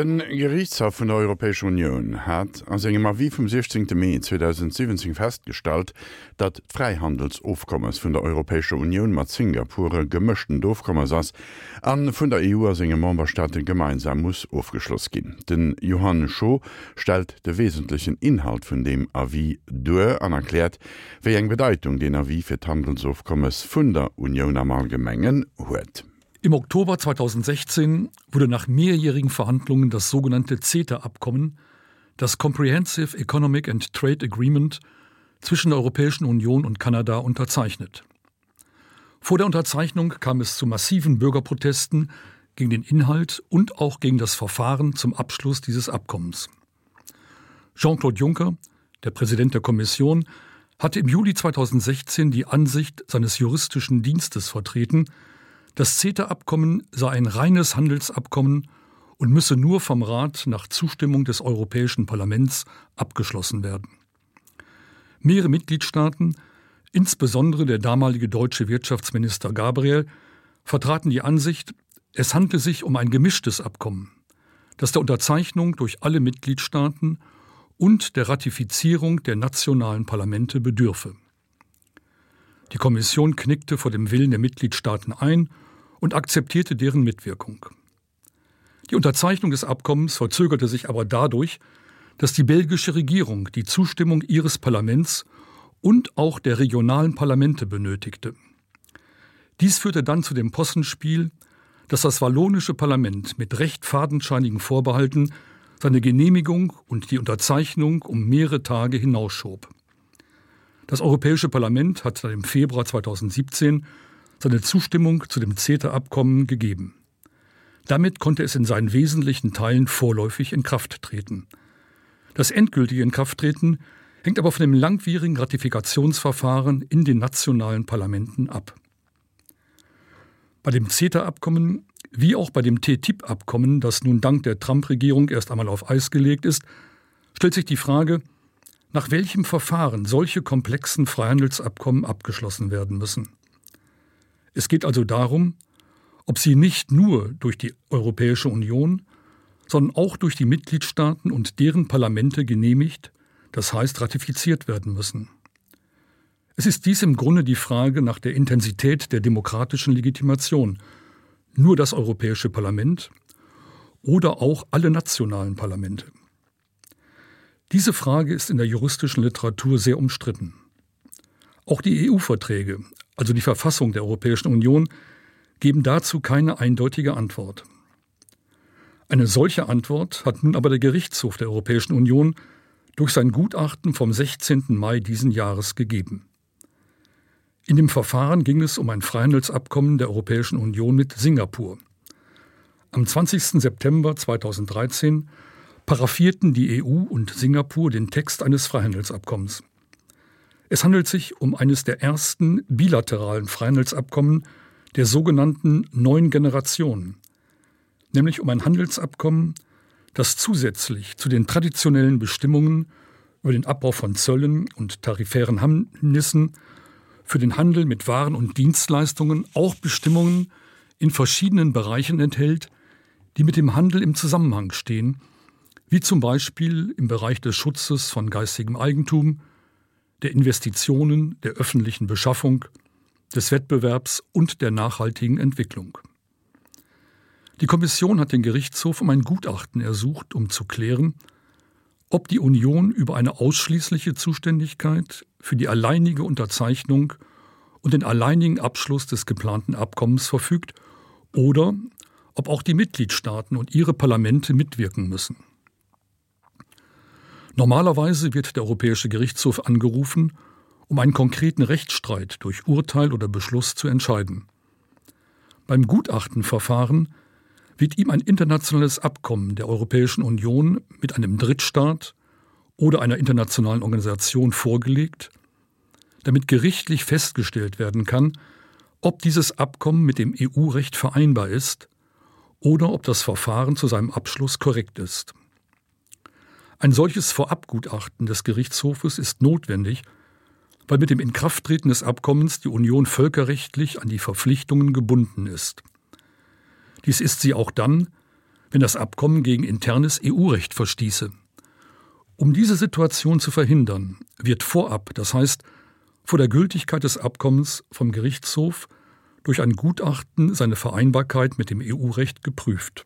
Den Gerichtshof vun der Europäischen Union hat an engem a wie vum 16. Mai 2017 festgestellt, dat d Freihandelsofkommers vun der Europäische Union mat Singapure gemëchten Doofkommers ass an vun der EU as engem Momberstaaten gemeinsam muss aufgeschloss gin. Den Johann Scho stellt de wesentlichen Inhalt vun dem AV due anerklärt, wéi eng Bedeutung den AV fir d Handelsofkommers vun der Union am allgemengen huet. Im Oktober 2016 wurde nach mehrjährigen Verhandlungen das sogenannte CETA-Abkommen, das Comprehensive Economic and Trade Agreement zwischen der Europäischen Union und Kanada unterzeichnet. Vor der Unterzeichnung kam es zu massiven Bürgerprotesten gegen den Inhalt und auch gegen das Verfahren zum Abschluss dieses Abkommens. Jean-Claude Juncker, der Präsident der Kommission, hatte im Juli 2016 die Ansicht seines juristischen Dienstes vertreten, Das CETA-Abkommen sei ein reines Handelsabkommen und müsse nur vom Rat nach Zustimmung des Europäischen Parlaments abgeschlossen werden. Mehrere Mitgliedstaaten, insbesondere der damalige deutsche Wirtschaftsminister Gabriel, vertraten die Ansicht, es handle sich um ein gemischtes Abkommen, das der Unterzeichnung durch alle Mitgliedstaaten und der Ratifizierung der nationalen Parlamente bedürfe. Die Kommission knickte vor dem Willen der Mitgliedstaaten ein und akzeptierte deren Mitwirkung. Die Unterzeichnung des Abkommens verzögerte sich aber dadurch, dass die belgische Regierung die Zustimmung ihres Parlaments und auch der regionalen Parlamente benötigte. Dies führte dann zu dem Possenspiel, dass das wallonische Parlament mit recht fadenscheinigen Vorbehalten seine Genehmigung und die Unterzeichnung um mehrere Tage hinausschob. Das Europäische Parlament hat seit dem Februar 2017 seine Zustimmung zu dem CETA-Abkommen gegeben. Damit konnte es in seinen wesentlichen Teilen vorläufig in Kraft treten. Das endgültige Inkrafttreten hängt aber von dem langwierigen Ratifikationsverfahren in den nationalen Parlamenten ab. Bei dem CETA-Abkommen wie auch bei dem TTIP-Abkommen, das nun dank der Trump-Regierung erst einmal auf Eis gelegt ist, stellt sich die Frage, nach welchem Verfahren solche komplexen Freihandelsabkommen abgeschlossen werden müssen. Es geht also darum, ob sie nicht nur durch die Europäische Union, sondern auch durch die Mitgliedstaaten und deren Parlamente genehmigt, das heißt ratifiziert werden müssen. Es ist dies im Grunde die Frage nach der Intensität der demokratischen Legitimation, nur das Europäische Parlament oder auch alle nationalen Parlamente. Diese Frage ist in der juristischen Literatur sehr umstritten. Auch die EU-Verträge, also die Verfassung der Europäischen Union, geben dazu keine eindeutige Antwort. Eine solche Antwort hat nun aber der Gerichtshof der Europäischen Union durch sein Gutachten vom 16. Mai diesen Jahres gegeben. In dem Verfahren ging es um ein Freihandelsabkommen der Europäischen Union mit Singapur. Am 20. September 2013 paraffierten die EU und Singapur den Text eines Freihandelsabkommens. Es handelt sich um eines der ersten bilateralen Freihandelsabkommen der sogenannten neuen Generation, nämlich um ein Handelsabkommen, das zusätzlich zu den traditionellen Bestimmungen über den Abbau von Zöllen und tarifären Hamnissen für den Handel mit Waren und Dienstleistungen auch Bestimmungen in verschiedenen Bereichen enthält, die mit dem Handel im Zusammenhang stehen, wie zum Beispiel im Bereich des Schutzes von geistigem Eigentum, der Investitionen, der öffentlichen Beschaffung, des Wettbewerbs und der nachhaltigen Entwicklung. Die Kommission hat den Gerichtshof um ein Gutachten ersucht, um zu klären, ob die Union über eine ausschließliche Zuständigkeit für die alleinige Unterzeichnung und den alleinigen Abschluss des geplanten Abkommens verfügt oder ob auch die Mitgliedstaaten und ihre Parlamente mitwirken müssen. Normalerweise wird der Europäische Gerichtshof angerufen, um einen konkreten Rechtsstreit durch Urteil oder Beschluss zu entscheiden. Beim Gutachtenverfahren wird ihm ein internationales Abkommen der Europäischen Union mit einem Drittstaat oder einer internationalen Organisation vorgelegt, damit gerichtlich festgestellt werden kann, ob dieses Abkommen mit dem EU-Recht vereinbar ist oder ob das Verfahren zu seinem Abschluss korrekt ist. Ein solches Vorabgutachten des Gerichtshofes ist notwendig, weil mit dem Inkrafttreten des Abkommens die Union völkerrechtlich an die Verpflichtungen gebunden ist. Dies ist sie auch dann, wenn das Abkommen gegen internes EU-Recht verstieße. Um diese Situation zu verhindern, wird vorab, das heißt vor der Gültigkeit des Abkommens vom Gerichtshof durch ein Gutachten seine Vereinbarkeit mit dem EU-Recht geprüft.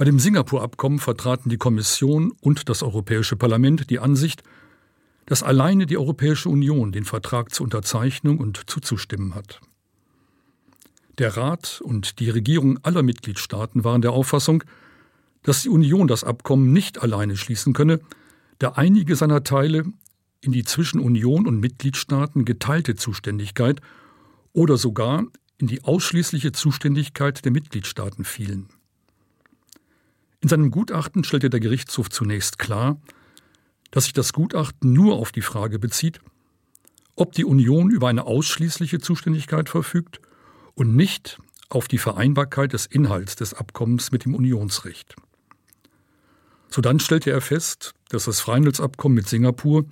Bei dem Singapur-Abkommen vertraten die Kommission und das Europäische Parlament die Ansicht, dass alleine die Europäische Union den Vertrag zur Unterzeichnung und zuzustimmen hat. Der Rat und die Regierung aller Mitgliedstaaten waren der Auffassung, dass die Union das Abkommen nicht alleine schließen könne, da einige seiner Teile in die zwischen Union und Mitgliedstaaten geteilte Zuständigkeit oder sogar in die ausschließliche Zuständigkeit der Mitgliedstaaten fielen. In seinem Gutachten stellte der Gerichtshof zunächst klar, dass sich das Gutachten nur auf die Frage bezieht, ob die Union über eine ausschließliche Zuständigkeit verfügt und nicht auf die Vereinbarkeit des Inhalts des Abkommens mit dem Unionsrecht. Sodann stellte er fest, dass das Freihandelsabkommen mit Singapur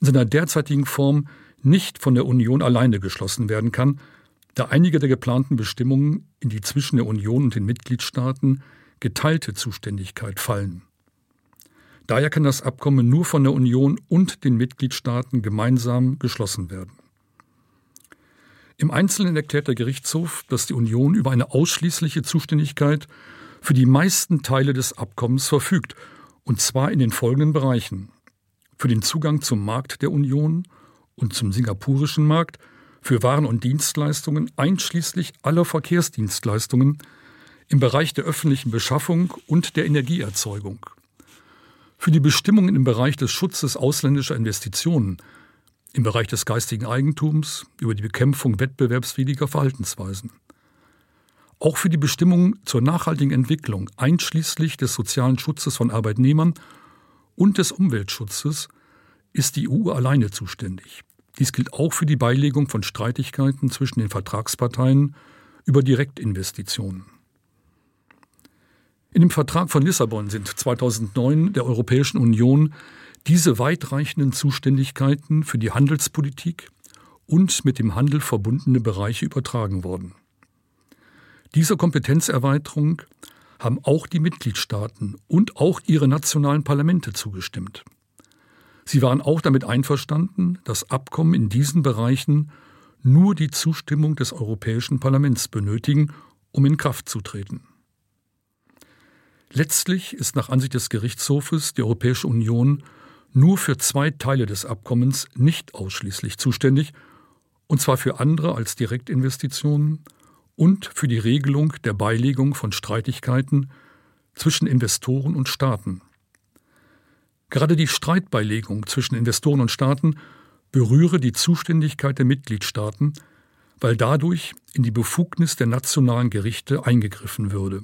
in seiner derzeitigen Form nicht von der Union alleine geschlossen werden kann, da einige der geplanten Bestimmungen in die zwischen der Union und den Mitgliedstaaten geteilte Zuständigkeit fallen. Daher kann das Abkommen nur von der Union und den Mitgliedstaaten gemeinsam geschlossen werden. Im Einzelnen erklärt der Gerichtshof, dass die Union über eine ausschließliche Zuständigkeit für die meisten Teile des Abkommens verfügt, und zwar in den folgenden Bereichen: für den Zugang zum Markt der Union und zum singapurischen Markt, für Waren und Dienstleistungen einschließlich aller Verkehrsdienstleistungen, im Bereich der öffentlichen Beschaffung und der Energieerzeugung. Für die Bestimmungen im Bereich des Schutzes ausländischer Investitionen, im Bereich des geistigen Eigentums, über die Bekämpfung wettbewerbswidriger Verhaltensweisen. Auch für die Bestimmungen zur nachhaltigen Entwicklung, einschließlich des sozialen Schutzes von Arbeitnehmern und des Umweltschutzes, ist die EU alleine zuständig. Dies gilt auch für die Beilegung von Streitigkeiten zwischen den Vertragsparteien über Direktinvestitionen. In dem Vertrag von Lissabon sind 2009 der Europäischen Union diese weitreichenden Zuständigkeiten für die Handelspolitik und mit dem Handel verbundene Bereiche übertragen worden. Dieser Kompetenzerweiterung haben auch die Mitgliedstaaten und auch ihre nationalen Parlamente zugestimmt. Sie waren auch damit einverstanden, das Abkommen in diesen Bereichen nur die Zustimmung des Europäischen Parlaments benötigen, um in Kraft zu treten. Letztlich ist nach Ansicht des Gerichtshofes die Europäische Union nur für zwei Teile des Abkommens nicht ausschließlich zuständig, und zwar für andere als Direktinvestitionen und für die Regelung der Beilegung von Streitigkeiten zwischen Investoren und Staaten. Gerade die Streitbeilegung zwischen Investoren und Staaten berühre die Zuständigkeit der Mitgliedstaaten, weil dadurch in die Befugnis der nationalen Gerichte eingegriffen würde.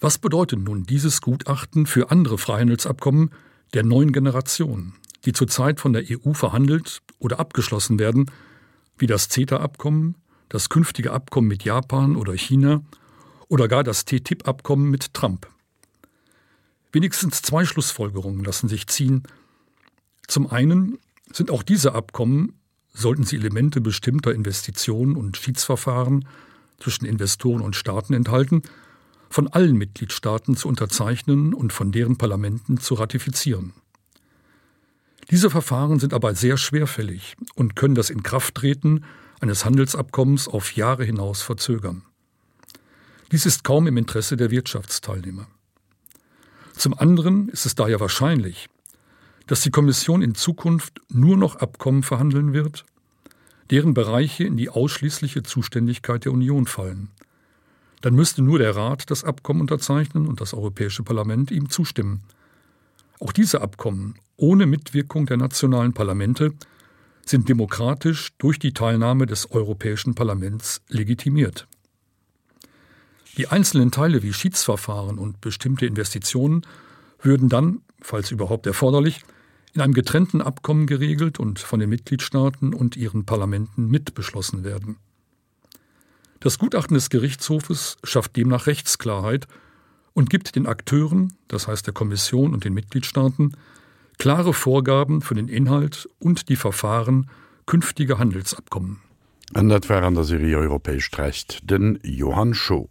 Was bedeutet nun dieses Gutachten für andere Freihandelsabkommen der neuen Generation, die zurzeit von der EU verhandelt oder abgeschlossen werden, wie das CETA-Abkommen, das künftige Abkommen mit Japan oder China oder gar das TTIP-Abkommen mit Trump? Wenigstens zwei Schlussfolgerungen lassen sich ziehen. Zum einen sind auch diese Abkommen, sollten sie Elemente bestimmter Investitionen und Schiedsverfahren zwischen Investoren und Staaten enthalten, von allen Mitgliedstaaten zu unterzeichnen und von deren Parlamenten zu ratifizieren. Diese Verfahren sind aber sehr schwerfällig und können das Inkrafttreten eines Handelsabkommens auf Jahre hinaus verzögern. Dies ist kaum im Interesse der Wirtschaftsteilnehmer. Zum anderen ist es daher wahrscheinlich, dass die Kommission in Zukunft nur noch Abkommen verhandeln wird, deren Bereiche in die ausschließliche Zuständigkeit der Union fallen, dann müsste nur der Rat das Abkommen unterzeichnen und das Europäische Parlament ihm zustimmen. Auch diese Abkommen ohne Mitwirkung der nationalen Parlamente sind demokratisch durch die Teilnahme des Europäischen Parlaments legitimiert. Die einzelnen Teile wie Schiedsverfahren und bestimmte Investitionen würden dann, falls überhaupt erforderlich, in einem getrennten Abkommen geregelt und von den Mitgliedstaaten und ihren Parlamenten mitbeschlossen werden. Das Gutachten des Gerichtshofes schafft demnach Rechtsklarheit und gibt den Akteuren, das heißt der Kommission und den Mitgliedstaaten, klare Vorgaben für den Inhalt und die Verfahren künftiger Handelsabkommen. An dat war an der Serie europäesch recht den Johann Scho.